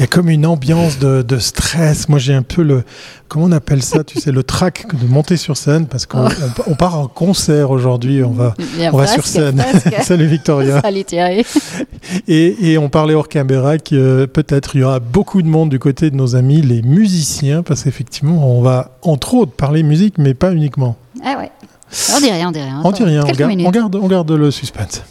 il y a comme une ambiance de, de stress. Moi, j'ai un peu le, comment on appelle ça, tu sais, le trac de monter sur scène parce qu'on Oh. on, on part en concert aujourd'hui. On va, on va presque, sur scène. Salut Victoria. Salut Thierry. Et, et on parlait hors caméra que euh, peut-être il y aura beaucoup de monde du côté de nos amis, les musiciens, parce qu'effectivement, on va entre autres parler musique, mais pas uniquement. Ah ouais. On dit rien, on dit rien. On dit rien, garde, on garde, on garde le suspense.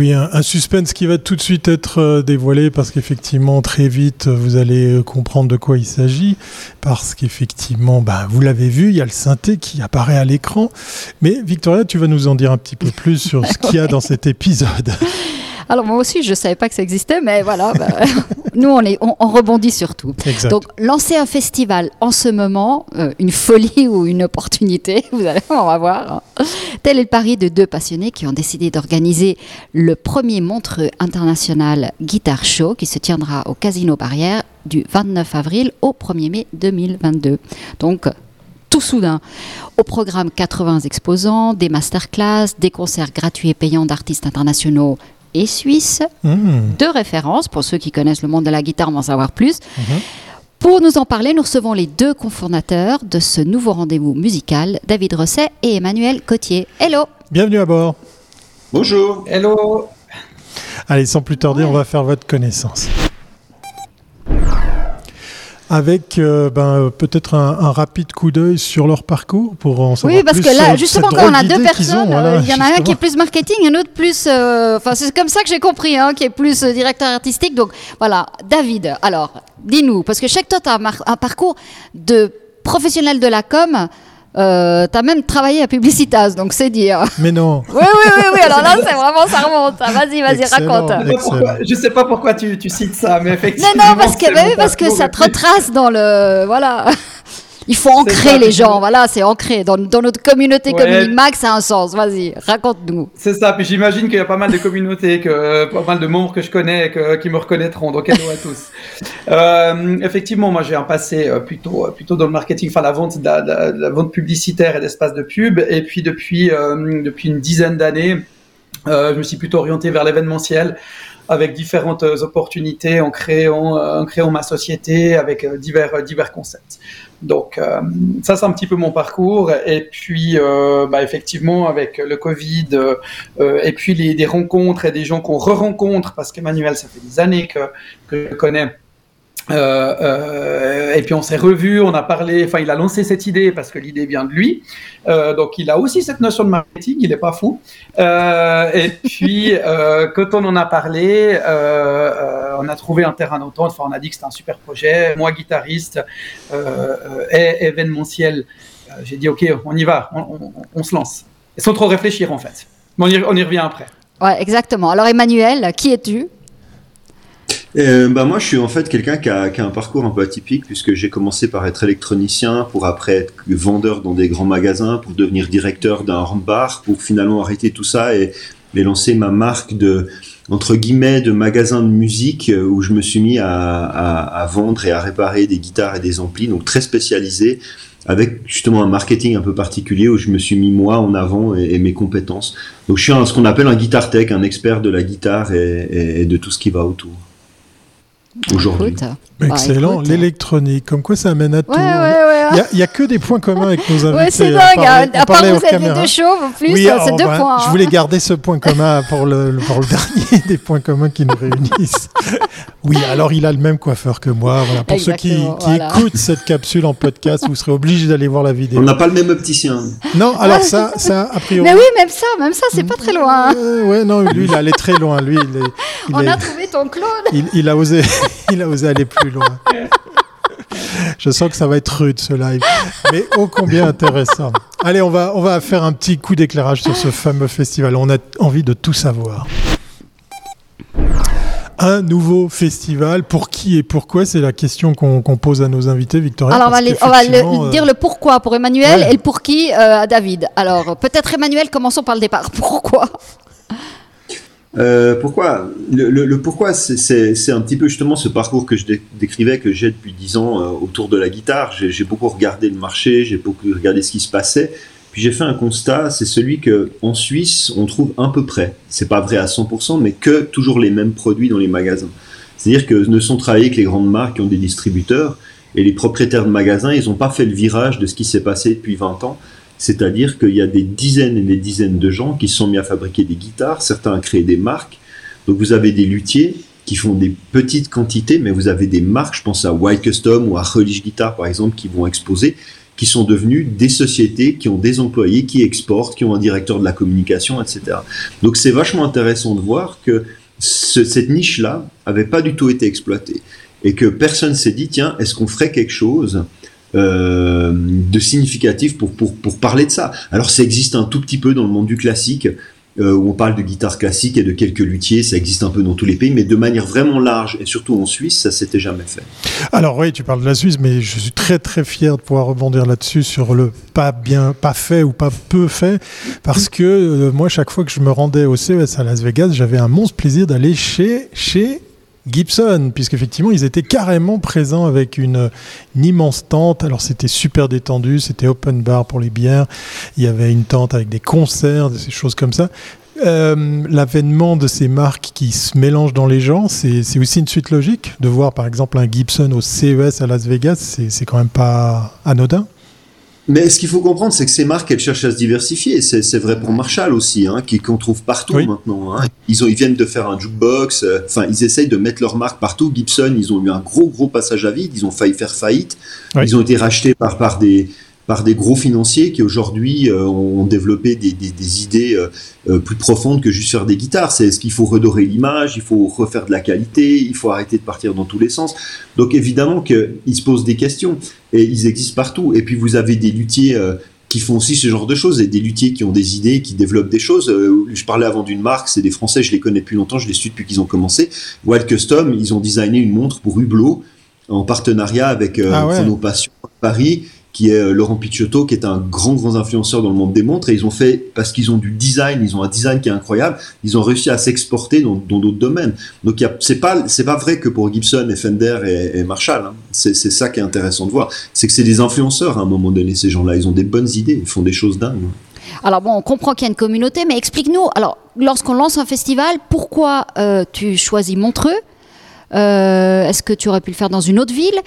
Oui, un, suspense qui va tout de suite être euh, dévoilé parce qu'effectivement, très vite, euh, vous allez euh, comprendre de quoi il s'agit. Parce qu'effectivement, bah, vous l'avez vu, il y a le synthé qui apparaît à l'écran. Mais Victoria, tu vas nous en dire un petit peu plus sur ce qu'il y a dans cet épisode. Alors moi aussi, je savais pas que ça existait, mais voilà. bah, nous, on, est, on, on rebondit sur tout. Exact. Donc, lancer un festival en ce moment, euh, une folie ou une opportunité, vous allez, on va voir. hein. Tel est le pari de deux passionnés qui ont décidé d'organiser le premier Montreux International Guitar Show qui se tiendra au Casino Barrière du 29 avril au 1er mai 2022. Donc, tout soudain. Au programme 80 exposants, des masterclass, des concerts gratuits et payants d'artistes internationaux et suisses, Mmh. deux références pour ceux qui connaissent le monde de la guitare, vont en savoir plus. Pour nous en parler, nous recevons les deux cofondateurs de ce nouveau rendez-vous musical, David Rosset et Emmanuel Cotier. Hello Bienvenue à bord. Bonjour. Hello Allez, sans plus tarder, on va faire votre connaissance. Avec euh, ben, euh, peut-être un, un rapide coup d'œil sur leur parcours pour en savoir Oui, parce plus que là, justement, quand on a deux personnes, voilà, euh, il y en a un qui est plus marketing, un autre plus. euh, Enfin, c'est comme ça que j'ai compris, hein, qui est plus directeur artistique. Donc voilà, David, alors, dis-nous, parce que je sais que toi, tu as un, mar- un parcours de professionnel de la com. Euh, tu as même travaillé à Publicitas, donc c'est dire. Mais non. Oui, oui, oui, oui, alors là, c'est vraiment, ça remonte. Vas-y, vas-y, raconte. Je sais pas pourquoi- Je sais pas pourquoi tu, tu cites ça, mais effectivement. non, parce que, bah oui, parce que ça te retrace dans le. Voilà. Il faut ancrer ça, les gens, voilà, c'est ancré. Dans, dans notre communauté Ouais. Communique Max, ça a un sens. Vas-y, raconte-nous. C'est ça, puis j'imagine qu'il y a pas mal de communautés, que, euh, pas mal de membres que je connais que- qui me reconnaîtront, donc hello à tous. Euh, effectivement, moi j'ai un passé euh, plutôt, plutôt dans le marketing, enfin la vente, la, vente publicitaire et d'espace de pub, et puis depuis, euh, depuis une dizaine d'années, euh, je me suis plutôt orienté vers l'événementiel avec différentes opportunités en créant, en créant ma société avec divers, divers concepts. Donc euh, ça c'est un petit peu mon parcours et puis euh, bah, effectivement avec le Covid euh, et puis les, des rencontres et des gens qu'on re-rencontre parce qu'Emmanuel ça fait des années que, que je connais. Et puis on s'est revus, on a parlé, enfin il a lancé cette idée parce que l'idée vient de lui, donc il a aussi cette notion de marketing, il est pas fou. Et puis quand on en a parlé, on a trouvé un terrain d'entente, enfin on a dit que c'était un super projet, moi guitariste euh, euh, et événementiel, Euh, j'ai dit ok on y va, on, on- on se lance, et sans trop réfléchir en fait. Mais on y, on y revient après. Ouais, exactement. Alors, Emmanuel, qui es-tu? Euh, bah moi, je suis en fait quelqu'un qui a, qui a un parcours un peu atypique puisque j'ai commencé par être électronicien, pour après être vendeur dans des grands magasins, pour devenir directeur d'un bar, pour finalement arrêter tout ça et, et lancer ma marque de entre guillemets de magasin de musique euh, où je me suis mis à, vendre et à réparer des guitares et des amplis, donc très spécialisé avec justement un marketing un peu particulier où je me suis mis moi en avant et, mes compétences. Donc je suis ce qu'on appelle un guitar tech, un expert de la guitare et de tout ce qui va autour. Aujourd'hui. Écoute. Excellent. écoute. L'électronique, comme quoi ça amène à tout. Ouais, ouais, ouais. Il y a- Il n'y a, que des points communs avec nos invités. Ouais, c'est On dingue. parlait- hein. on À part vous êtes les deux chauves, en plus, Oui, c'est alors, deux ben, points. Je hein. voulais garder ce point commun pour le, pour le dernier des points communs qui nous réunissent. Oui, alors il a le même coiffeur que moi. Voilà. Pour ceux qui, Exactement, qui voilà. écoutent cette capsule en podcast, vous serez obligés d'aller voir la vidéo. On n'a pas le même opticien. Non, alors ça, ça, a priori. Mais oui, même ça, même ça, c'est pas très loin. hein. Euh, ouais, non, lui, il est allé très loin. Lui, il, est- il On est- a trouvé ton clone. il, il a osé, il a osé aller plus loin. Je sens que ça va être rude ce live, mais ô combien intéressant. Allez, on va, on va faire un petit coup d'éclairage sur ce fameux festival. On a envie de tout savoir. Un nouveau festival, pour qui et pourquoi C'est la question qu'on pose à nos invités, Victoria. Alors, on va, parce les- on va le- qu'effectivement, euh, dire le pourquoi pour Emmanuel ouais. et le pour qui euh, à David. Alors, peut-être Emmanuel, commençons par le départ. Pourquoi? Euh, pourquoi le, pourquoi, c'est un petit peu justement ce parcours que je décrivais, que j'ai depuis dix ans euh, autour de la guitare. J'ai beaucoup regardé le marché, j'ai beaucoup regardé ce qui se passait. Puis j'ai fait un constat, c'est celui que en Suisse, on trouve à peu près, c'est pas vrai à 100%, mais que toujours les mêmes produits dans les magasins. C'est-à-dire que ne sont travaillés que les grandes marques qui ont des distributeurs, et les propriétaires de magasins, ils n'ont pas fait le virage de ce qui s'est passé depuis 20 ans. C'est-à-dire qu'il y a des dizaines et des dizaines de gens qui se sont mis à fabriquer des guitares, certains à créer des marques. Donc vous avez des luthiers qui font des petites quantités, mais vous avez des marques, je pense à White Custom ou à Relish Guitar par exemple, qui vont exposer, qui sont devenus des sociétés qui ont des employés, qui exportent, qui ont un directeur de la communication, etc. Donc c'est vachement intéressant de voir que cette niche-là avait pas du tout été exploitée et que personne s'est dit tiens est-ce qu'on ferait quelque chose euh, de significatif pour, pour, pour parler de ça. Alors ça existe un tout petit peu dans le monde du classique, euh, où on parle de guitare classique et de quelques luthiers, ça existe un peu dans tous les pays, mais de manière vraiment large, et surtout en Suisse, ça s'était jamais fait. Alors oui, tu parles de la Suisse, mais je suis très très fier de pouvoir rebondir là-dessus sur le pas bien, pas fait ou pas peu fait, parce que euh, moi, chaque fois que je me rendais au CES à Las Vegas, j'avais un monstre plaisir d'aller chez, chez Gibson, puisqu'effectivement, ils étaient carrément présents avec une, immense tente. Alors, c'était super détendu, c'était open bar pour les bières. Il y avait une tente avec des concerts, des choses comme ça. Euh, l'avènement de ces marques qui se mélangent dans les gens, c'est aussi une suite logique de voir par exemple un Gibson au CES à Las Vegas, c'est quand même pas anodin. Mais ce qu'il faut comprendre, c'est que ces marques, elles cherchent à se diversifier. C'est vrai pour Marshall aussi, hein, qu'on trouve partout maintenant. Hein. Ils, ont, ils viennent de faire un jukebox. Euh, enfin, ils essayent de mettre leur marque partout. Gibson, ils ont eu un gros, gros passage à vide. Ils ont failli faire faillite. Ils ont été rachetés par, par des, par des gros financiers qui aujourd'hui euh, ont développé des, des, idées euh, euh, plus profondes que juste faire des guitares. C'est ce qu'il faut redorer l'image, il faut refaire de la qualité, il faut arrêter de partir dans tous les sens. Donc évidemment qu'ils se posent des questions et ils existent partout. Et puis vous avez des luthiers qui font aussi ce genre de choses et des luthiers qui ont des idées, qui développent des choses. je parlais avant d'une marque, c'est des Français, je les connais depuis longtemps, je les suis depuis qu'ils ont commencé. Wild Custom, ils ont designé une montre pour Hublot en partenariat avec euh, ah Paris qui est euh, Laurent Picciotto, qui est un grand, grand influenceur dans le monde des montres. Et ils ont fait, parce qu'ils ont du design, ils ont un design qui est incroyable, ils ont réussi à s'exporter dans d'autres domaines. Donc, c'est pas, pas vrai que pour Gibson Fender et, Marshall. Hein. C'est ça qui est intéressant de voir. C'est que c'est des influenceurs à un moment donné, ces gens-là. Ils ont des bonnes idées, ils font des choses dingues. Alors bon, on comprend qu'il y a une communauté, mais explique-nous, alors lorsqu'on lance un festival, pourquoi euh, tu choisis Montreux euh, est-ce que tu aurais pu le faire dans une autre ville?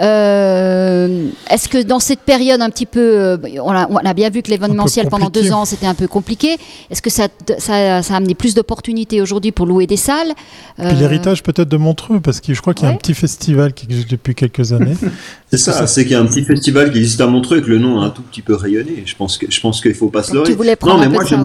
Euh, Est-ce que dans cette période un petit peu, euh, on a, bien vu que l'événementiel pendant deux ans c'était un peu compliqué. Est-ce que ça, ça, a amené plus d'opportunités aujourd'hui pour louer des salles? L'héritage peut-être de Montreux, parce que je crois qu'il y a un petit festival qui existe depuis quelques années. c'est ça, c'est qu'il y a un petit festival qui existe à Montreux et que le nom a un tout petit peu rayonné. Je pense que je pense qu'il faut pas se leurrer. Tu voulais prendre non, mais moi, ça,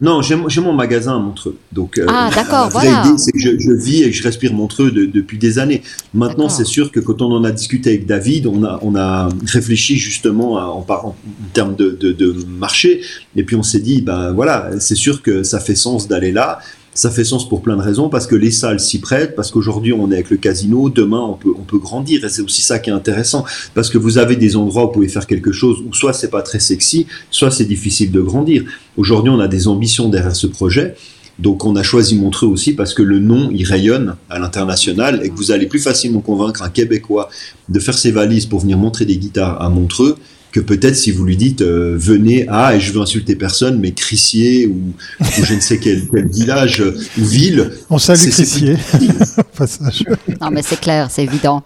non, j'ai mon magasin à Montreux. Donc, euh, ah, d'accord, voilà. c'est que je, vis et que je respire Montreux depuis des années. Maintenant, c'est sûr que quand on en a discuté avec David, on a, on a réfléchi justement en, en, termes de, de, de, marché. Et puis, on s'est dit, ben voilà, c'est sûr que ça fait sens d'aller là. Ça fait sens pour plein de raisons, parce que les salles s'y prêtent, parce qu'aujourd'hui on est avec le casino, demain on peut, on peut grandir, et c'est aussi ça qui est intéressant, parce que vous avez des endroits où vous pouvez faire quelque chose où soit c'est pas très sexy, soit c'est difficile de grandir. Aujourd'hui on a des ambitions derrière ce projet, donc on a choisi Montreux aussi parce que le nom, il rayonne à l'international et que vous allez plus facilement convaincre un Québécois de faire ses valises pour venir montrer des guitares à Montreux que peut-être si vous lui dites euh, venez à et je veux insulter personne mais Crissier ou, je ne sais quel, village ou ville on salue Crissier non mais c'est clair c'est évident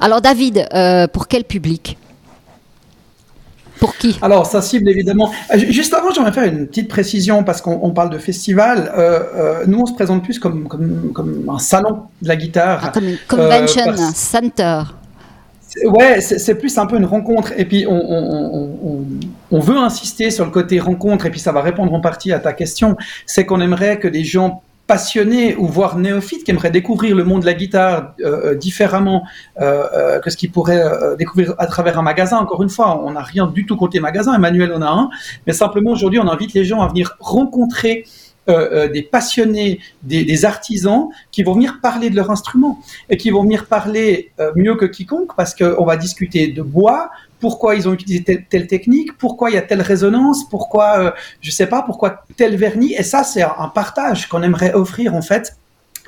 alors David euh, pour quel public? Pour qui? Alors, ça cible évidemment. Euh, juste avant, j'aimerais faire une petite précision parce qu'on parle de festival. nous, on se présente plus comme, comme, comme, un salon de la guitare. Ah, comme une convention center. Ouais, c'est plus un peu une rencontre. Et puis, on, veut insister sur le côté rencontre, et puis ça va répondre en partie à ta question. C'est qu'on aimerait que des gens passionnés ou voire néophytes qui aimeraient découvrir le monde de la guitare euh, euh, différemment euh, que ce qu'ils pourraient découvrir à travers un magasin. Encore une fois, on n'a rien du tout côté magasin. Emmanuel en a un, mais simplement aujourd'hui, on invite les gens à venir rencontrer des passionnés, des, artisans qui vont venir parler de leur instrument et qui vont venir parler mieux que quiconque parce qu'on va discuter de bois, pourquoi ils ont utilisé telle, technique, pourquoi il y a telle résonance, pourquoi, euh, je sais pas, pourquoi tel vernis. Et ça, c'est un partage qu'on aimerait offrir en fait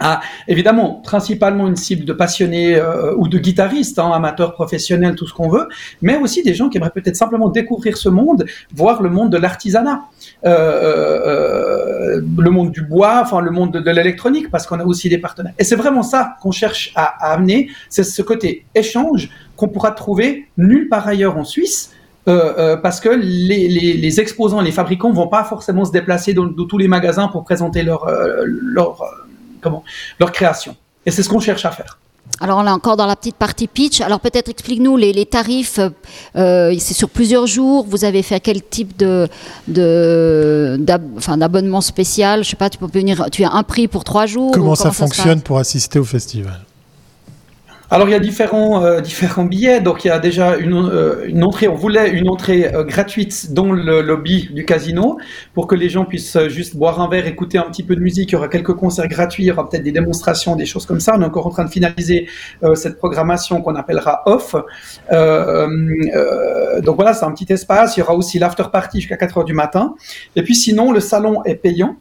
à, évidemment, principalement une cible de passionnés euh, ou de guitaristes, hein, amateurs professionnels, tout ce qu'on veut, mais aussi des gens qui aimeraient peut-être simplement découvrir ce monde, voir le monde de l'artisanat, euh, euh, le monde du bois, enfin le monde de, l'électronique, parce qu'on a aussi des partenaires. Et c'est vraiment ça qu'on cherche à, amener, c'est ce côté échange qu'on pourra trouver nulle part ailleurs en Suisse. Parce que les, exposants, les fabricants vont pas forcément se déplacer dans, tous les magasins pour présenter leur, comment, leur création. Et c'est ce qu'on cherche à faire. Alors on est encore dans la petite partie pitch. Alors peut-être explique-nous les, les, tarifs. Euh, c'est sur plusieurs jours. Vous avez fait quel type de, de d'abonnement spécial? Je sais pas. Tu peux venir. Tu as un prix pour trois jours. comment ça fonctionne pour assister au festival? Alors il y a différents euh, différents billets. Donc il y a déjà une, euh, une entrée. On voulait une entrée euh, gratuite dans le lobby du casino pour que les gens puissent juste boire un verre, écouter un petit peu de musique. Il y aura quelques concerts gratuits. Il y aura peut-être des démonstrations, des choses comme ça. On est encore en train de finaliser cette programmation qu'on appellera off. donc voilà, c'est un petit espace. Il y aura aussi l'after party jusqu'à 4 heures du matin. Et puis sinon, le salon est payant.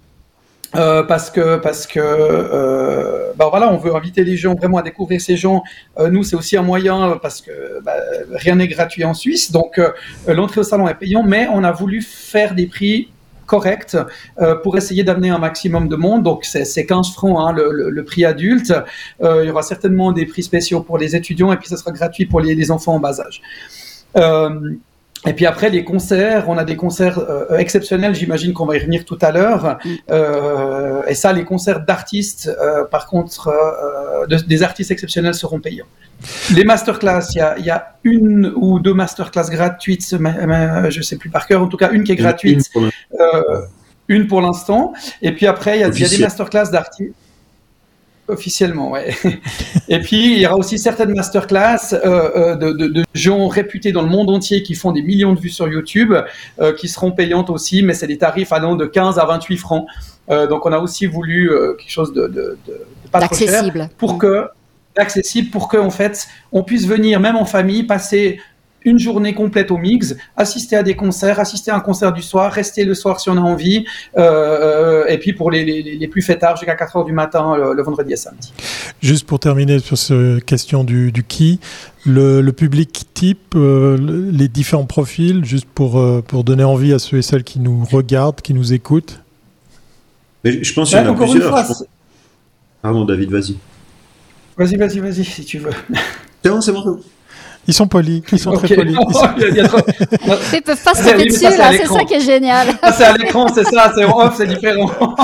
Euh, parce que parce que euh, bah voilà, on veut inviter les gens vraiment à découvrir ces gens. Euh, nous, c'est aussi un moyen parce que bah, rien n'est gratuit en Suisse, donc euh, l'entrée au salon est payante, mais on a voulu faire des prix corrects pour essayer d'amener un maximum de monde. Donc c'est 15 francs hein, le, le, le, prix adulte. il y aura certainement des prix spéciaux pour les étudiants et puis ce sera gratuit pour les, les enfants en bas âge. Et puis après les concerts, on a des concerts euh, exceptionnels, j'imagine qu'on va y revenir tout à l'heure. Mm. Euh, et ça, les concerts d'artistes, euh, par contre, euh, de, des artistes exceptionnels seront payants. Les masterclass, il y a, y a, une ou deux masterclass gratuites, je ne sais plus par cœur, en tout cas une qui est gratuite, une pour l'instant. Et puis après, il y, y, a des masterclass d'artistes. Officiellement, ouais. Et puis, il y aura aussi certaines masterclass euh, euh, de, de, de, gens réputés dans le monde entier qui font des millions de vues sur YouTube, euh, qui seront payantes aussi, mais c'est des tarifs allant de 15 à 28 francs. Euh, donc, on a aussi voulu quelque chose de, de, de pas trop cher pour que accessible pour que en fait on puisse venir même en famille passer une journée complète au mix, assister à des concerts, assister à un concert du soir, rester le soir si on a envie, euh, et puis pour les, les, les plus fêtards jusqu'à 4 heures du matin le, le, vendredi et samedi. Juste pour terminer sur cette question du, du qui, le, le, public type, euh, les différents profils, juste pour, euh, pour donner envie à ceux et celles qui nous regardent, qui nous écoutent Mais Je pense qu'il y en a plusieurs. Fois, Pardon David, vas-y. Vas-y, vas-y, vas-y, si tu veux. C'est bon, c'est bon. Ils sont polis, ils sont okay. très polis. Ils peuvent pas se taper dessus, là, c'est ça qui est génial. c'est à l'écran, c'est ça, c'est en off, c'est différent.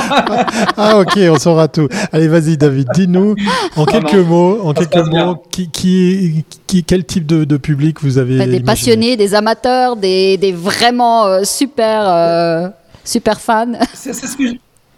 ah, ok, on saura tout. Allez, vas-y, David, dis-nous, en quelques non, mots, en quelques mots, qui, qui, qui, quel type de, de public vous avez Des imaginé passionnés, des amateurs, des, des vraiment euh, super, euh, super fans. C'est ce que je...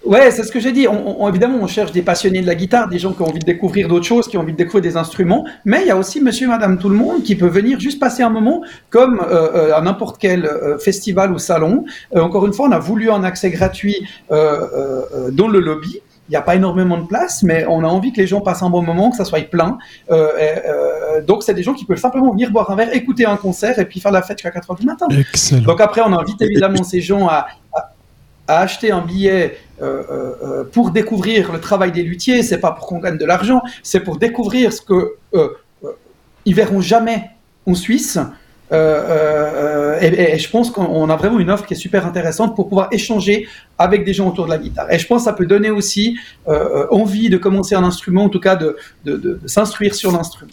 Ouais, c'est ce que j'ai dit. On, on, évidemment, on cherche des passionnés de la guitare, des gens qui ont envie de découvrir d'autres choses, qui ont envie de découvrir des instruments. Mais il y a aussi monsieur, madame, tout le monde qui peut venir juste passer un moment comme euh, à n'importe quel euh, festival ou salon. Euh, encore une fois, on a voulu un accès gratuit euh, dans le lobby. Il n'y a pas énormément de place, mais on a envie que les gens passent un bon moment, que ça soit plein. Et, donc, c'est des gens qui peuvent simplement venir boire un verre, écouter un concert et puis faire la fête jusqu'à 4 heures du matin. Excellent. Donc après, on invite évidemment ces gens à, à à acheter un billet euh, euh, pour découvrir le travail des luthiers, c'est pas pour qu'on gagne de l'argent, c'est pour découvrir ce que euh, ils verront jamais en Suisse. Et, je pense qu'on a vraiment une offre qui est super intéressante pour pouvoir échanger avec des gens autour de la guitare. Et je pense que ça peut donner aussi envie de commencer un instrument, en tout cas de, s'instruire sur l'instrument.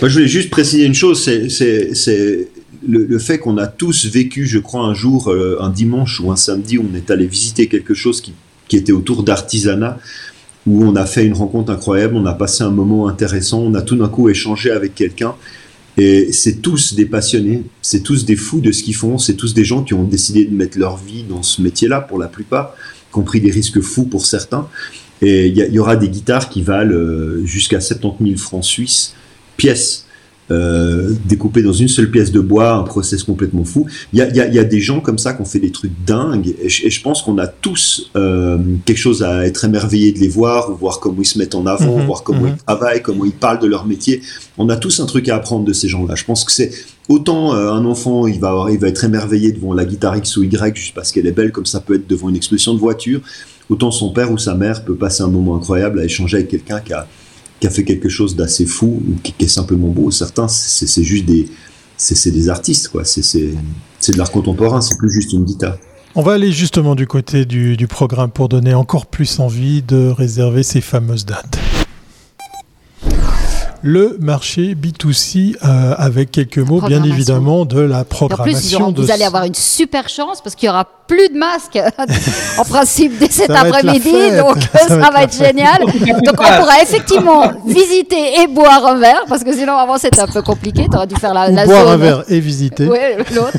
Je voulais juste préciser une chose, c'est le, fait qu'on a tous vécu, je crois, un jour, euh, un dimanche ou un samedi, on est allé visiter quelque chose qui, était autour d'artisanat, où on a fait une rencontre incroyable, on a passé un moment intéressant, on a tout d'un coup échangé avec quelqu'un. Et c'est tous des passionnés, c'est tous des fous de ce qu'ils font, c'est tous des gens qui ont décidé de mettre leur vie dans ce métier-là pour la plupart, compris des risques fous pour certains. Et il y, y, aura des guitares qui valent euh, jusqu'à 70 000 francs suisses pièce. Euh, découpé dans une seule pièce de bois, un process complètement fou. Il y a, y a, des gens comme ça qui ont fait des trucs dingues, et je, pense qu'on a tous euh, quelque chose à être émerveillé de les voir, voir comment ils se mettent en avant, mhm. voir comment mhm. ils travaillent, comment ils parlent de leur métier. On a tous un truc à apprendre de ces gens-là. Je pense que c'est autant euh, un enfant, il va, il va être émerveillé devant la guitare X ou Y juste parce qu'elle est belle, comme ça peut être devant une exposition de voiture, autant son père ou sa mère peut passer un moment incroyable à échanger avec quelqu'un qui a qui a fait quelque chose d'assez fou ou qui, est simplement beau. Certains, c'est juste des, c'est artistes, quoi. C'est de l'art contemporain, c'est plus juste une guitare. On va aller justement du côté du programme pour donner encore plus envie de réserver ces fameuses dates le marché B2C euh, avec quelques mots, bien évidemment, de la programmation. En plus, vous allez avoir une super chance parce qu'il y aura plus de masques en principe dès cet après-midi, donc ça, va être, génial. donc on pourra effectivement visiter et boire un verre parce que sinon avant c'était un peu compliqué. Tu aurais dû faire la, la boire un verre et visiter. Oui, l'autre.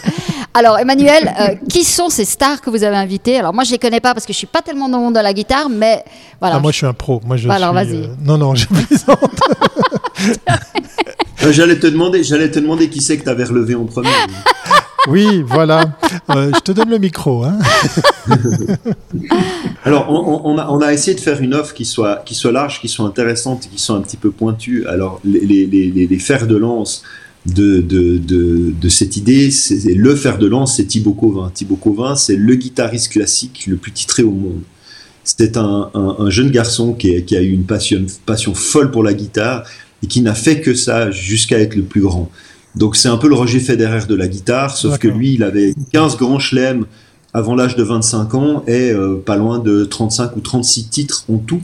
Alors Emmanuel, euh, qui sont ces stars que vous avez invitées? Alors moi je les connais pas parce que je suis pas tellement dans le monde de la guitare, mais voilà. Ah, moi je suis un pro. Moi je. alors vas-y. Euh, non non, je plaisante. Euh, j'allais te demander, j'allais te demander qui c'est que tu avais relevé en premier. Oui, voilà. Euh, je te donne le micro. Hein. Alors, on, a, essayé de faire une offre qui soit, qui soit large, qui soit intéressante, qui soit un petit peu pointue. Alors, les, fers de lance de, de, cette idée, c'est le fer de lance, c'est Thibaut Covin. Thibaut Covin, c'est le guitariste classique le plus titré au monde. C'était un, jeune garçon qui, qui, a eu une passion, passion folle pour la guitare et qui n'a fait que ça jusqu'à être le plus grand. Donc c'est un peu le Roger Federer de la guitare, sauf que lui, il avait 15 grands chelems avant l'âge de 25 ans et euh, pas loin de 35 ou 36 titres en tout.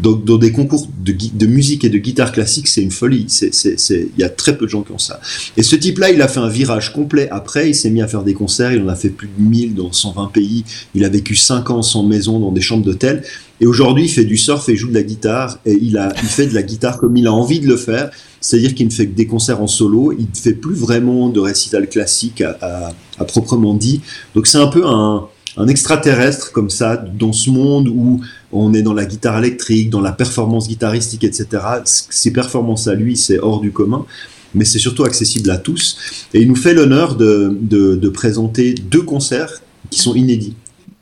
Donc, dans des concours de, musique et de guitare classique, c'est une folie. Il y a très peu de gens qui ont ça. Et ce type-là, il a fait un virage complet après. Il s'est mis à faire des concerts. Il en a fait plus de 1000 dans 120 pays. Il a vécu 5 ans sans maison dans des chambres d'hôtel. Et aujourd'hui, il fait du surf et joue de la guitare. Et il, a, il fait de la guitare comme il a envie de le faire. C'est-à-dire qu'il ne fait que des concerts en solo. Il ne fait plus vraiment de récital classique à, à proprement dit. Donc c'est un peu un un extraterrestre comme ça, dans ce monde où on est dans la guitare électrique, dans la performance guitaristique, etc. Ses performances à lui, c'est hors du commun, mais c'est surtout accessible à tous. Et il nous fait l'honneur de, de, présenter deux concerts qui sont inédits,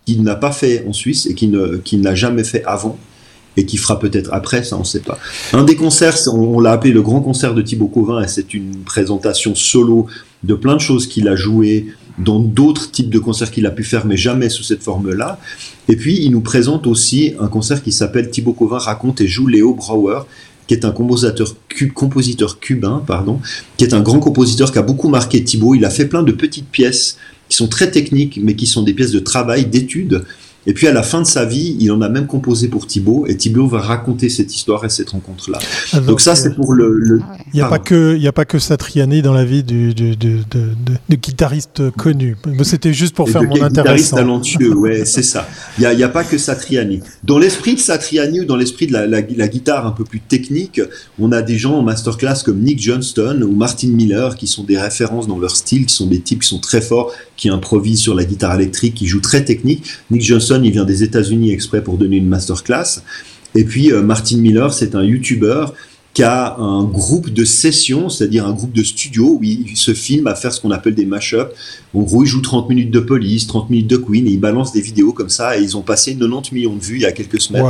qu'il n'a pas fait en Suisse et qu'il n'a jamais fait avant et qui fera peut-être après, ça on ne sait pas. Un des concerts, on, l'a appelé le grand concert de Thibaut Covin, et c'est une présentation solo de plein de choses qu'il a jouées dans d'autres types de concerts qu'il a pu faire, mais jamais sous cette forme-là. Et puis, il nous présente aussi un concert qui s'appelle Thibaut Covin raconte et joue Léo Brauer, qui est un compositeur, compositeur cubain, pardon, qui est un grand compositeur qui a beaucoup marqué Thibaut. Il a fait plein de petites pièces qui sont très techniques, mais qui sont des pièces de travail, d'études, et puis à la fin de sa vie, il en a même composé pour Thibaut, et Thibaut va raconter cette histoire et cette rencontre-là. Ah, donc, ça, c'est pour le. Ah il n'y a, pas que, il a pas que Satriani dans la vie du, du, du, de, guitariste connu. C'était juste pour faire mon intéressant. Guitariste talentueux, ouais, c'est ça. Il n'y a, a, pas que Satriani. Dans l'esprit de Satriani ou dans l'esprit de la, la, guitare un peu plus technique, on a des gens en masterclass comme Nick Johnston ou Martin Miller qui sont des références dans leur style, qui sont des types qui sont très forts, qui improvisent sur la guitare électrique, qui jouent très technique. Nick Johnson, il vient des États-Unis exprès pour donner une masterclass. Et puis euh, Martin Miller, c'est un YouTuber qui a un groupe de sessions, c'est-à-dire un groupe de studio où il se filme à faire ce qu'on appelle des mash-ups. En gros, il joue 30 minutes de Police, 30 minutes de Queen et il balance des vidéos comme ça et ils ont passé 90 millions de vues il y a quelques semaines.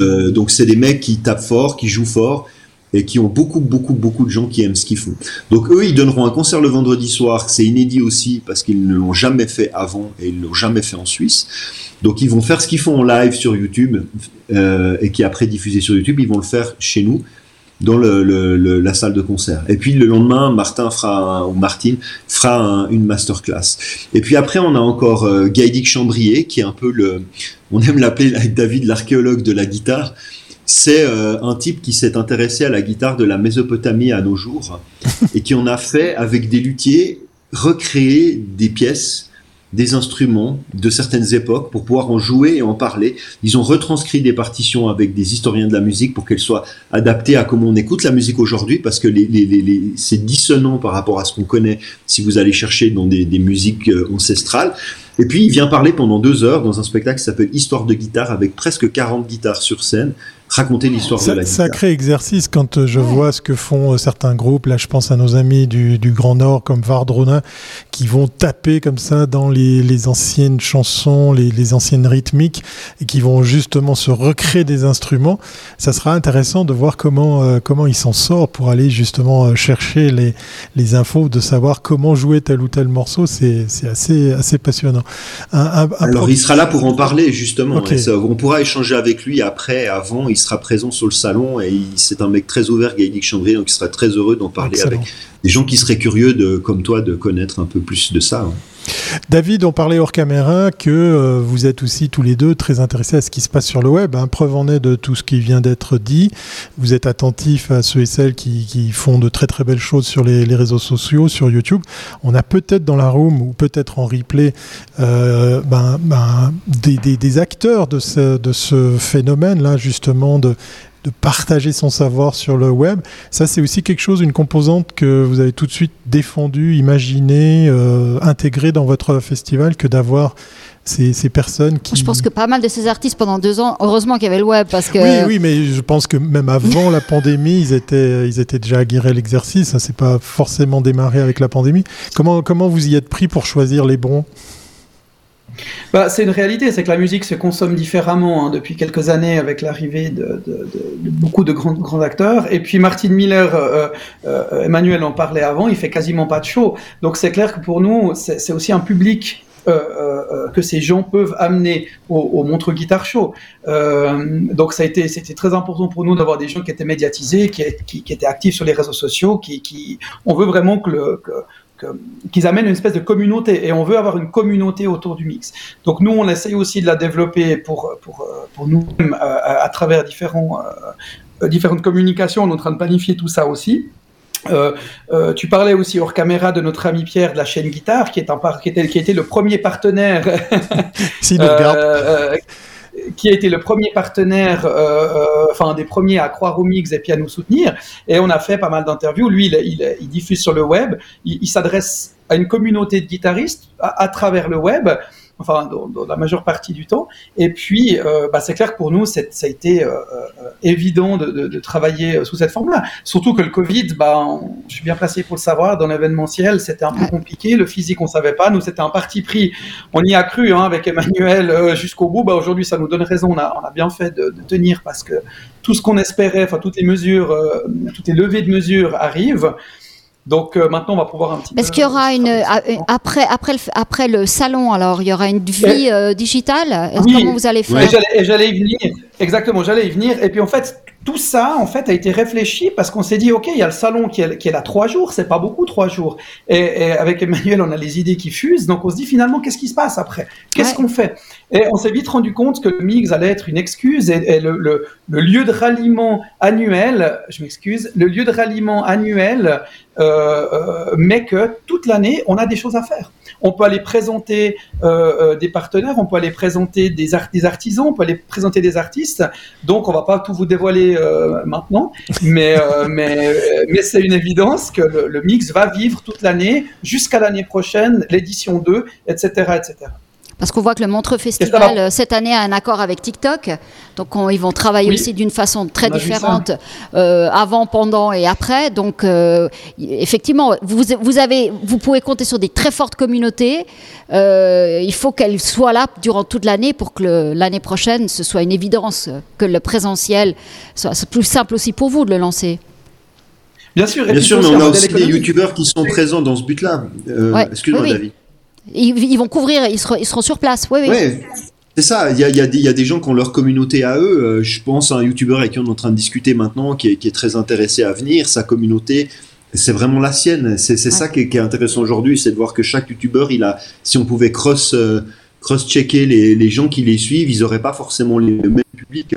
Euh, donc c'est des mecs qui tapent fort, qui jouent fort et qui ont beaucoup, beaucoup, beaucoup de gens qui aiment ce qu'ils font. Donc eux, ils donneront un concert le vendredi soir, c'est inédit aussi parce qu'ils ne l'ont jamais fait avant et ils ne l'ont jamais fait en Suisse. Donc ils vont faire ce qu'ils font en live sur YouTube euh, et qui est après diffusé sur YouTube, ils vont le faire chez nous dans la salle de concert. Et puis le lendemain, Martin fera ou Martine fera une masterclass. Et puis après, on a encore euh, Chambrier qui est un peu le, on aime l'appeler David l'archéologue de la guitare c'est euh, un type qui s'est intéressé à la guitare de la Mésopotamie à nos jours et qui en a fait avec des luthiers recréer des pièces, des instruments de certaines époques pour pouvoir en jouer et en parler. Ils ont retranscrit des partitions avec des historiens de la musique pour qu'elles soient adaptées à comment on écoute la musique aujourd'hui parce que c'est dissonant par rapport à ce qu'on connaît si vous allez chercher dans des, des musiques euh, ancestrales. Et puis il vient parler pendant deux heures dans un spectacle qui s'appelle Histoire de guitare avec presque 40 guitares sur scène raconter l'histoire de la guitare. Sacré exercice quand euh, je vois ce que font euh, certains groupes. Là, je pense à nos amis du, Grand Nord comme Vardrona qui vont taper comme ça dans les, anciennes chansons, les, anciennes rythmiques et qui vont justement se recréer des instruments. Ça sera intéressant de voir comment, euh, comment il s'en sort pour aller justement chercher les, les infos, de savoir comment jouer tel ou tel morceau. C'est assez, assez passionnant. Alors, il sera là pour en parler justement. on pourra échanger avec lui après, avant il sera présent sur le salon et c'est un mec très ouvert, Gaëlic Chambry, donc il serait très heureux d'en parler avec des gens qui seraient curieux, de, comme toi, de connaître un peu plus de ça. Hein. David, on parlait hors caméra que euh, vous êtes aussi tous les deux très intéressés à ce qui se passe sur le web. Hein. Preuve en est de tout ce qui vient d'être dit. Vous êtes attentifs à ceux et celles qui, font de très très belles choses sur les, réseaux sociaux, sur YouTube. On a peut-être dans la room ou peut-être en replay euh, ben, ben, des, acteurs de ce, de ce phénomène-là, justement, de de partager son savoir sur le web. Ça, c'est aussi quelque chose, une composante que vous avez tout de suite défendu, imaginé, euh, intégré dans votre festival, que d'avoir ces, personnes qui... Je pense que pas mal de ces artistes pendant deux ans, heureusement qu'il y avait le web parce que... Oui, oui, mais je pense que même avant la pandémie, ils étaient, ils étaient déjà aguerrés l'exercice. Ça s'est pas forcément démarré avec la pandémie. Comment, comment vous y êtes pris pour choisir les bons? Bah, c'est une réalité, c'est que la musique se consomme différemment hein, depuis quelques années avec l'arrivée de, beaucoup de grands, acteurs. Et puis Martin Miller, euh, euh, Emmanuel en parlait avant, il fait quasiment pas de show. Donc c'est clair que pour nous, c'est aussi un public euh, que ces gens peuvent amener au, au Montreux Guitar Show. donc ça a été, c'était très important pour nous d'avoir des gens qui étaient médiatisés, qui, étaient actifs sur les réseaux sociaux, qui, on veut vraiment que qu'ils amènent une espèce de communauté et on veut avoir une communauté autour du mix. Donc nous, on essaye aussi de la développer pour, pour, euh, pour nous euh, à, travers différents, euh, différentes communications. On est en train de planifier tout ça aussi. tu parlais aussi hors caméra de notre ami Pierre de la chaîne Guitare, qui est un qui était, qui était le premier partenaire. si nous regarde qui a été le premier partenaire, euh, euh, enfin un des premiers à croire au mix et puis à nous soutenir. Et on a fait pas mal d'interviews. Lui, il, il, diffuse sur le web. Il, s'adresse à une communauté de guitaristes à, travers le web enfin dans, la majeure partie du temps. Et puis, euh, bah, c'est clair que pour nous, ça a été euh, euh, évident de, de, de, travailler sous cette forme-là. Surtout que le Covid, bah, je suis bien placé pour le savoir, dans l'événementiel, c'était un peu compliqué. Le physique, on savait pas. Nous, c'était un parti pris. On y a cru hein, avec Emmanuel jusqu'au bout. Bah, Aujourd'hui, ça nous donne raison. On a, on a bien fait de, de, tenir parce que tout ce qu'on espérait, enfin toutes les mesures, toutes les levées de mesures arrivent. Donc euh, maintenant, on va pouvoir un petit Est-ce qu'il y aura une euh, après après le, après le salon alors il y aura une vie euh, digitale? Comment vous allez faire? J'allais y venir. Exactement, j'allais y venir. Et puis en fait, tout ça, en fait, a été réfléchi parce qu'on s'est dit, OK, il y a le salon qui est, qui est là trois jours, c'est pas beaucoup trois jours. Et, avec Emmanuel, on a les idées qui fusent, donc on se dit finalement, qu'est-ce qui se passe après? Qu'est-ce qu'on fait? Et on s'est vite rendu compte que le mix allait être une excuse et, le, le, le, lieu de ralliement annuel, je m'excuse, le lieu de ralliement annuel, euh, euh, mais que toute l'année, on a des choses à faire. On peut aller présenter euh, des partenaires, on peut aller présenter des, des artisans, on peut aller présenter des artistes. Donc, on va pas tout vous dévoiler euh, maintenant, mais, mais, mais c'est une évidence que le, le mix va vivre toute l'année jusqu'à l'année prochaine, l'édition 2, etc., etc. Parce qu'on voit que le Montreux Festival, euh, cette année, a un accord avec TikTok. Donc, ils vont travailler aussi d'une façon très différente euh, avant, pendant et après. Donc, euh, effectivement, vous, vous, avez, vous pouvez compter sur des très fortes communautés. il faut qu'elles soient là durant toute l'année pour que l'année prochaine, ce soit une évidence que le présentiel soit plus simple aussi pour vous de le lancer. Bien sûr, Bien sûr mais on a aussi des youtubeurs qui sont présents dans ce but-là. Excuse-moi, David. Ils, vont couvrir, ils seront, ils seront, sur place. Oui, oui. C'est ça, il y a, y, a y a, des gens qui ont leur communauté à eux. Euh, je pense à un youtubeur avec qui on est en train de discuter maintenant, qui est, qui est très intéressé à venir. Sa communauté, c'est vraiment la sienne. C'est ça qui est, qui est intéressant aujourd'hui, c'est de voir que chaque youtubeur, il a, si on pouvait cross, euh, cross-checker les, les, gens qui les suivent, ils n'auraient pas forcément les mêmes publics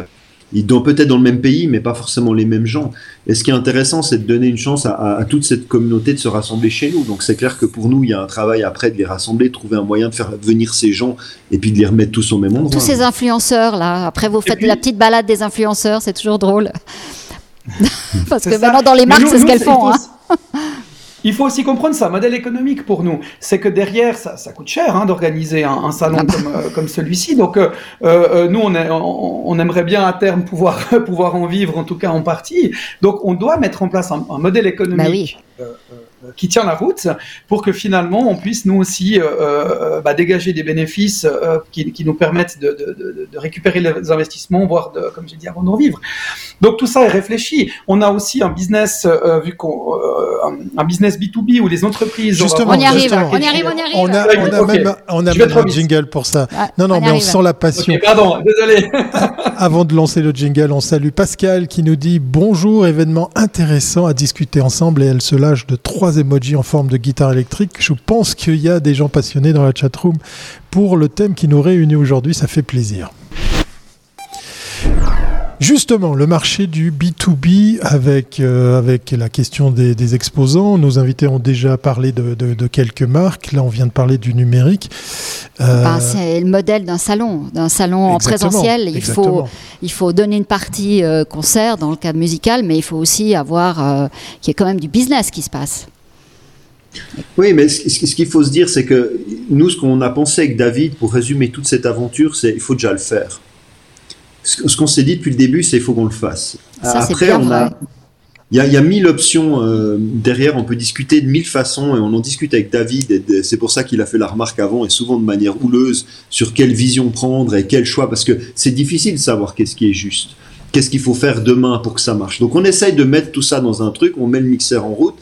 ils sont peut-être dans le même pays, mais pas forcément les mêmes gens. Et ce qui est intéressant, c'est de donner une chance à, toute cette communauté de se rassembler chez nous. Donc c'est clair que pour nous, il y a un travail après de les rassembler, de trouver un moyen de faire venir ces gens et puis de les remettre tous au même endroit. Tous ces influenceurs là. Après, vous faites la petite balade des influenceurs, c'est toujours drôle. Parce que maintenant dans les marques, c'est ce qu'elles font. Hein. Il faut aussi comprendre ça, modèle économique pour nous. C'est que derrière, ça, ça coûte cher hein, d'organiser un, salon ah comme, euh, comme celui-ci. Donc, euh, euh, nous, on, est, on, aimerait bien à terme pouvoir, pouvoir en vivre, en tout cas en partie. Donc, on doit mettre en place un, modèle bah économique. Euh, qui tient la route pour que finalement on puisse nous aussi euh, euh, bah, dégager des bénéfices qui, qui, nous permettent de, de, de, récupérer les investissements, voire de, comme j'ai dit avant, d'en vivre. Donc tout ça est réfléchi. On a aussi un business vu qu'on un business B2B où les entreprises. Justement, on y arrive, on y arrive, on y arrive. On a, on a même, on a même un jingle pour ça. non, non, mais on sent la passion. pardon, désolé. Avant de lancer le jingle, on salue Pascal qui nous dit bonjour, événement intéressant à discuter ensemble et elle se lâche de trois emojis en forme de guitare électrique. Je pense qu'il y a des gens passionnés dans la chatroom pour le thème qui nous réunit aujourd'hui. Ça fait plaisir. Justement, le marché du B2B avec, euh, avec la question des, exposants. Nos invités ont déjà parlé de, quelques marques. Là, on vient de parler du numérique. Euh, ben, c'est le modèle d'un salon, d'un salon en présentiel. Il faut, il faut donner une partie euh, concert dans le cadre musical, mais il faut aussi avoir qu'il y ait quand même du business qui se passe. Oui, mais ce, qu'il faut se dire, c'est que nous, ce qu'on a pensé avec David, pour résumer toute cette aventure, c'est il faut déjà le faire. Ce, qu'on s'est dit depuis le début, c'est il faut qu'on le fasse. Après, on a. Il y, a, mille options euh, derrière, on peut discuter de mille façons et on en discute avec David. Et c'est pour ça qu'il a fait la remarque avant et souvent de manière houleuse sur quelle vision prendre et quel choix, parce que c'est difficile de savoir qu'est-ce qui est juste. Qu'est-ce qu'il faut faire demain pour que ça marche? Donc on essaye de mettre tout ça dans un truc, on met le mixeur en route,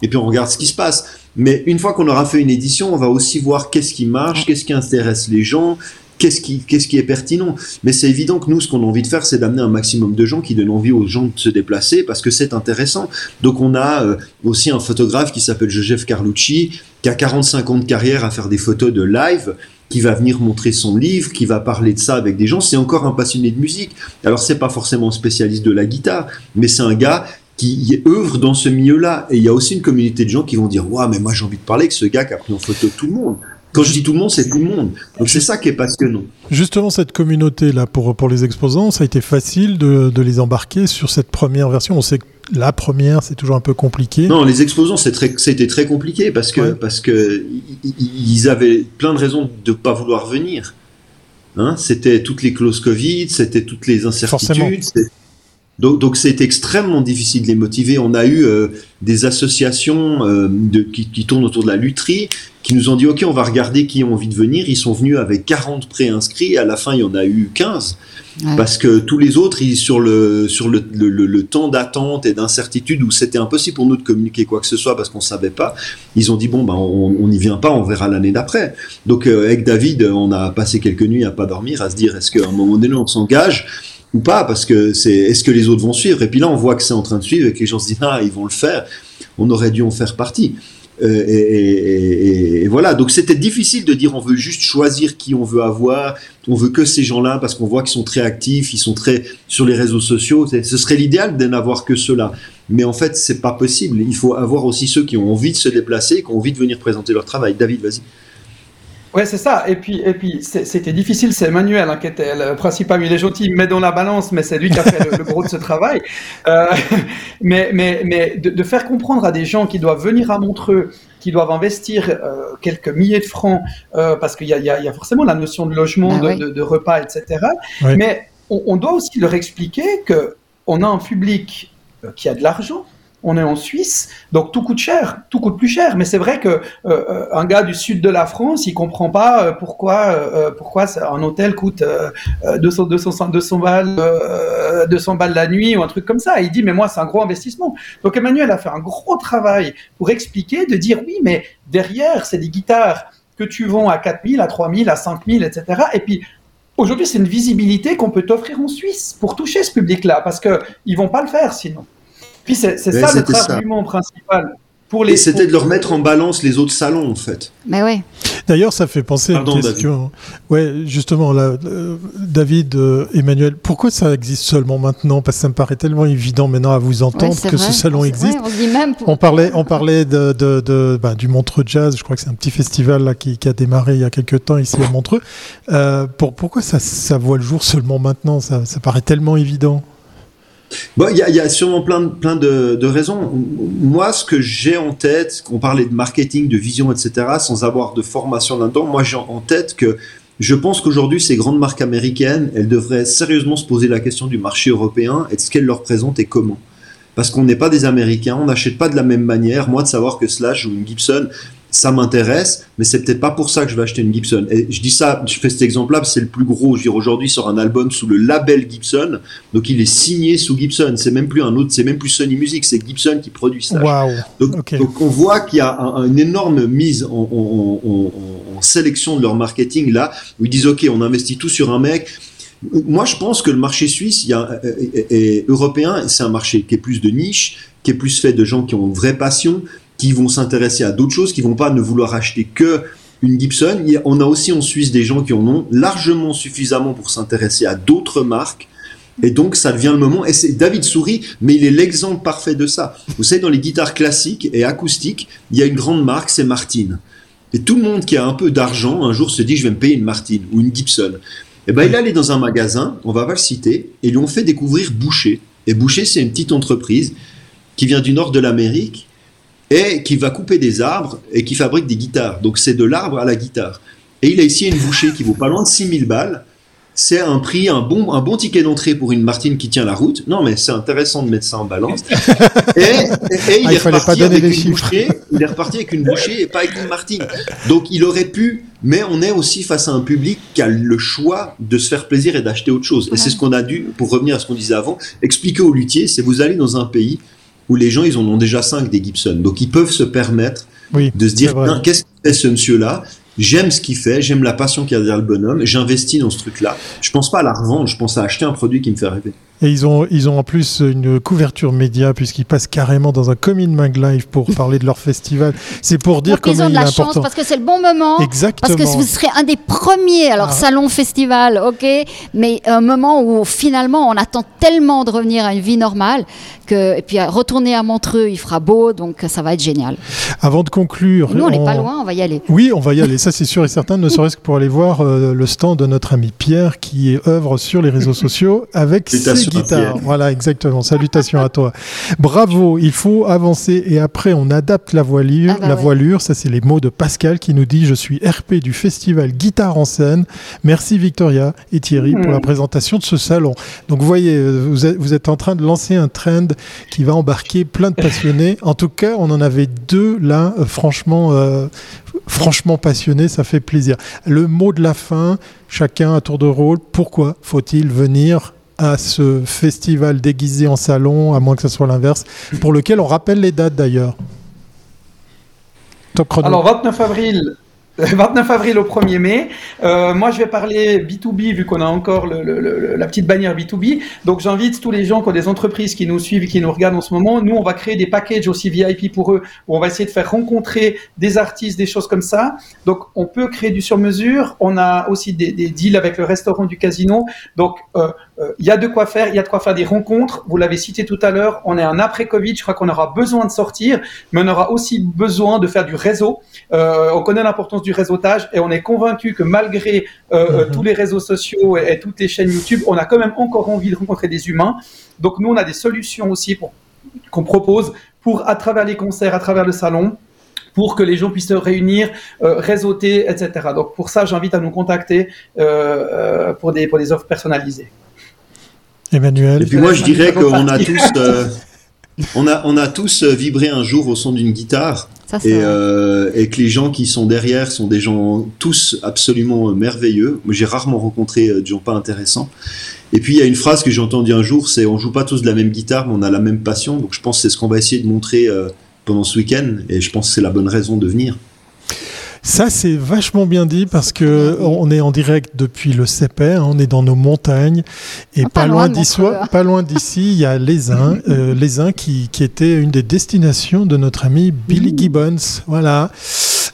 et puis on regarde ce qui se passe. Mais une fois qu'on aura fait une édition, on va aussi voir qu'est-ce qui marche, qu'est-ce qui intéresse les gens, qu'est-ce qui, qu'est-ce qui est pertinent? Mais c'est évident que nous, ce qu'on a envie de faire, c'est d'amener un maximum de gens qui donnent envie aux gens de se déplacer parce que c'est intéressant. Donc on a euh, aussi un photographe qui s'appelle Joseph Carlucci, qui a 45 ans de carrière à faire des photos de live qui va venir montrer son livre, qui va parler de ça avec des gens. C'est encore un passionné de musique. Alors c'est pas forcément spécialiste de la guitare, mais c'est un gars qui œuvre dans ce milieu-là. Et il y a aussi une communauté de gens qui vont dire Waouh, mais moi j'ai envie de parler avec ce gars qui a pris en photo tout le monde. Quand je dis tout le monde, c'est tout le monde. Donc c'est ça qui est passionnant. Justement, cette communauté-là, pour, pour les exposants, ça a été facile de, de, les embarquer sur cette première version. On sait que la première, c'est toujours un peu compliqué. Non, les exposants, c'était très compliqué parce que, parce que ils avaient plein de raisons de ne pas vouloir venir. Hein c'était toutes les clauses Covid, c'était toutes les incertitudes. Donc, donc c'est extrêmement difficile de les motiver. On a eu euh, des associations euh, de, qui, qui, tournent autour de la lutherie qui nous ont dit ok on va regarder qui ont envie de venir. Ils sont venus avec 40 préinscrits. À la fin il y en a eu 15 parce que tous les autres ils, sur le sur le, le, le, temps d'attente et d'incertitude où c'était impossible pour nous de communiquer quoi que ce soit parce qu'on savait pas. Ils ont dit bon ben on n'y vient pas, on verra l'année d'après. Donc euh, avec David on a passé quelques nuits à pas dormir à se dire est-ce qu'à un moment donné on s'engage ou pas, parce que c'est est-ce que les autres vont suivre? Et puis là, on voit que c'est en train de suivre et que les gens se disent ah ils vont le faire. On aurait dû en faire partie. Euh, et, voilà, donc c'était difficile de dire on veut juste choisir qui on veut avoir, on veut que ces gens-là parce qu'on voit qu'ils sont très actifs, ils sont très sur les réseaux sociaux. Ce serait l'idéal de n'avoir que ceux-là, mais en fait c'est pas possible. Il faut avoir aussi ceux qui ont envie de se déplacer, qui ont envie de venir présenter leur travail. David, vas-y. Ouais, c'est ça. Et puis, et puis, c'était difficile. C'est Emmanuel hein, qui était le principal. Il est gentil, il met dans la balance, mais c'est lui qui a fait le, gros de ce travail. Euh, mais, mais, mais de, faire comprendre à des gens qui doivent venir à Montreux, qui doivent investir euh, quelques milliers de francs, euh, parce qu'il y, y, y a, forcément la notion de logement, bah de, de, repas, etc. Mais on, on, doit aussi leur expliquer que on a un public qui a de l'argent, on est en Suisse, donc tout coûte cher, tout coûte plus cher. Mais c'est vrai que euh, euh, un gars du sud de la France, il comprend pas euh, pourquoi pourquoi un hôtel coûte 200 200 200 balles 200 balles la nuit ou un truc comme ça. il dit mais moi c'est un gros investissement. Donc Emmanuel a fait un gros travail pour expliquer, de dire oui mais derrière c'est des guitares que tu vends à 4000, à 3000, à 5000, etc. Et puis aujourd'hui c'est une visibilité qu'on peut t'offrir en Suisse pour toucher ce public-là parce que ils vont pas le faire sinon. Puis c'est ça notre argument principal. Pour les, c'était de leur mettre en balance les autres salons, en fait. Mais ouais. D'ailleurs, ça fait penser à une question. Ouais, justement, là, euh, David, euh, Emmanuel, pourquoi ça existe seulement maintenant? Parce que ça me paraît tellement évident maintenant à vous entendre que ce salon existe. on, parlait, on parlait de, de, bah, du Montreux Jazz. Je crois que c'est un petit festival là qui, a démarré il y a quelques temps ici à Montreux. Euh, pour, pourquoi ça, ça voit le jour seulement maintenant? Ça, ça paraît tellement évident. Il y, a sûrement plein, plein de, de raisons. Moi, ce que j'ai en tête, qu'on parlait de marketing, de vision, etc., sans avoir de formation là-dedans, moi j'ai en tête que je pense qu'aujourd'hui, ces grandes marques américaines, elles devraient sérieusement se poser la question du marché européen et de ce qu'elles leur présentent et comment. Parce qu'on n'est pas des Américains, on n'achète pas de la même manière. Moi, de savoir que Slash ou une Gibson, ça m'intéresse, mais c'est peut-être pas pour ça que je vais acheter une Gibson. Et je dis ça, je fais cet exemple-là, c'est le plus gros. Je veux dire, aujourd'hui, sur un album sous le label Gibson, donc il est signé sous Gibson. C'est même plus un autre, c'est même plus Sony Music, c'est Gibson qui produit ça. Donc, donc, on voit qu'il y a une énorme mise en, en, sélection de leur marketing là, où ils disent ok, on investit tout sur un mec. Moi, je pense que le marché suisse, il y a, et, européen, c'est un marché qui est plus de niche, qui est plus fait de gens qui ont une vraie passion, qui vont s'intéresser à d'autres choses, qui vont pas ne vouloir acheter que une Gibson. On a aussi en Suisse des gens qui en ont largement suffisamment pour s'intéresser à d'autres marques. Et donc, ça devient le moment. Et David Souris, mais il est l'exemple parfait de ça. Vous savez, dans les guitares classiques et acoustiques, il y a une grande marque, c'est Martin. Et tout le monde qui a un peu d'argent, un jour se dit, je vais me payer une Martin ou une Gibson. Et eh ben, il est allé dans un magasin, on va pas le citer, et lui ont fait découvrir Boucher. Et Boucher, c'est une petite entreprise qui vient du nord de l'Amérique et qui va couper des arbres et qui fabrique des guitares. Donc c'est de l'arbre à la guitare. Et il a ici une bouchée qui vaut pas loin de 6000 balles. C'est un prix, un bon, un bon ticket d'entrée pour une Martine qui tient la route. Non, mais c'est intéressant de mettre ça en balance. Et, il, ah, est reparti avec une bouchée, il est reparti avec une bouchée et pas avec une Martine. Donc il aurait pu, mais on est aussi face à un public qui a le choix de se faire plaisir et d'acheter autre chose. Et c'est ce qu'on a dû, pour revenir à ce qu'on disait avant, expliquer aux luthiers, c'est vous allez dans un pays où les gens, ils en ont déjà 5 des Gibson. Donc, ils peuvent se permettre de se dire, qu'est-ce que fait ce monsieur-là J'aime ce qu'il fait, j'aime la passion qu'il y a derrière le bonhomme, j'investis dans ce truc-là. Je pense pas à la revendre, je pense à acheter un produit qui me fait rêver. Et ils ont, ils ont en plus une couverture média puisqu'ils passent carrément dans un Coming Mag Live pour parler de leur festival. C'est pour dire comment il est important. parce que c'est le bon moment. Exactement. Parce que vous serez un des premiers, alors ah. salon, festival, ok, mais un moment où finalement on attend tellement de revenir à une vie normale que, et puis retourner à Montreux, il fera beau, donc ça va être génial. Avant de conclure. Nous, on n'est pas loin, on va y aller. Oui, on va y aller, ça c'est sûr et certain, ne serait-ce que pour aller voir euh, le stand de notre ami Pierre qui œuvre sur les réseaux sociaux avec ses guitare. Voilà, exactement. Salutations à toi. Bravo. Il faut avancer et après on adapte la voilure. Ah bah la voilure, ça c'est les mots de Pascal qui nous dit je suis RP du festival Guitare en scène. Merci Victoria et Thierry pour la hmm. présentation de ce salon. Donc vous voyez, euh, vous êtes, vous êtes en train de lancer un trend qui va embarquer plein de passionnés. En tout cas, on en avait deux là, euh, franchement, euh, franchement passionnés. Ça fait plaisir. Le mot de la fin, chacun à tour de rôle. Pourquoi faut-il venir à ce festival déguisé en salon, à moins que ce soit l'inverse, pour lequel on rappelle les dates d'ailleurs. Top chrono. Alors 29 avril, 29 avril au 1er mai. Euh, moi, je vais parler B2B vu qu'on a encore la petite bannière B2B. Donc, j'invite tous les gens qui ont des entreprises qui nous suivent, qui nous regardent en ce moment. Nous, on va créer des packages aussi VIP pour eux où on va essayer de faire rencontrer des artistes, des choses comme ça. Donc, on peut créer du sur-mesure. On a aussi des, deals avec le restaurant du casino. Donc, euh, il y a de quoi faire, il y a de quoi faire des rencontres. Vous l'avez cité tout à l'heure, on est un après-Covid, je crois qu'on aura besoin de sortir, mais on aura aussi besoin de faire du réseau. Euh, on connaît l'importance du réseautage et on est convaincu que malgré euh, mhm. tous les réseaux sociaux et, toutes les chaînes YouTube, on a quand même encore envie de rencontrer des humains. Donc nous, on a des solutions aussi qu'on propose pour, à travers les concerts, à travers le salon, pour que les gens puissent se réunir, réseauter, etc. Donc pour ça, j'invite à nous contacter pour, des, pour des offres personnalisées. Emmanuel. Et puis moi, je dirais qu'on a tous, euh, on a, on a tous euh, vibré un jour au son d'une guitare. et, euh, et, que les gens qui sont derrière sont des gens tous absolument merveilleux. J'ai rarement rencontré des gens pas intéressants. Et puis, il y a une phrase que j'ai entendue un jour, c'est on joue pas tous de la même guitare, mais on a la même passion. Donc, je pense que c'est ce qu'on va essayer de montrer pendant ce week-end. Et je pense que c'est la bonne raison de venir. Ça, c'est vachement bien dit parce que on est en direct depuis le CEPE, hein, on est dans nos montagnes et ah, pas, loin d'ici, pas loin d'ici, il y a les uns, euh, les uns qui, qui était une des destinations de notre ami Billy Gibbons. Voilà.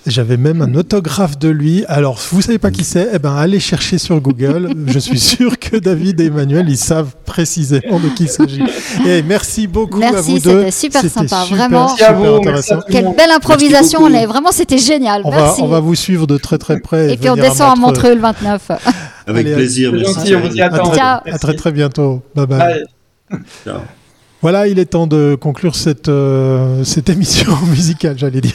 J'avais même un autographe de lui. Alors, vous savez pas qui c'est? Eh ben, allez chercher sur Google. Je suis sûr que David et Emmanuel, ils savent précisément de qui il s'agit. Et merci beaucoup à vous deux. C'était super sympa, vraiment. Super intéressant. Quelle belle improvisation. On est vraiment, c'était génial. On merci. Va, on va vous suivre de très très près. Et, puis on descend à Montreux, le 29. Avec plaisir. Merci. on vous y attend. À très très bientôt. Bye bye. Voilà, il est temps de conclure cette, euh, cette émission musicale, j'allais dire.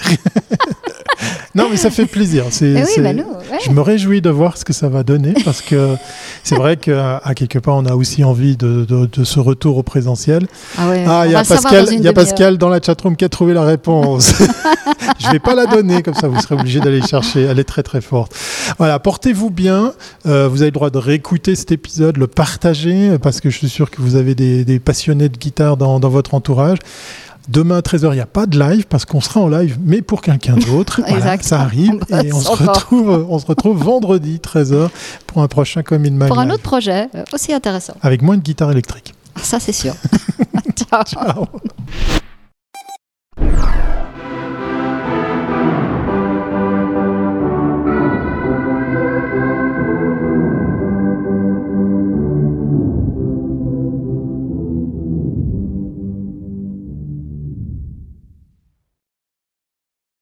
Non, mais ça fait plaisir. C'est, Eh bah Je me réjouis de voir ce que ça va donner parce que c'est vrai qu'à quelque part, on a aussi envie de, de, ce retour au présentiel. Ah, ouais, ah il y a, Pascal, y a Pascal dans la chatroom qui a trouvé la réponse. je vais pas la donner, comme ça vous serez obligé d'aller chercher. Elle est très très forte. Voilà, portez-vous bien. Euh, vous avez le droit de réécouter cet épisode, le partager, parce que je suis sûr que vous avez des, des passionnés de guitare dans, dans votre entourage. Demain à 13h, il n'y a pas de live parce qu'on sera en live, mais pour quelqu'un d'autre. ça arrive. et on se, retrouve, on se retrouve vendredi 13h pour un prochain Comme in Pour un autre projet euh, aussi intéressant. Avec moins de guitare électrique. Ça, c'est sûr. Ciao. Ciao.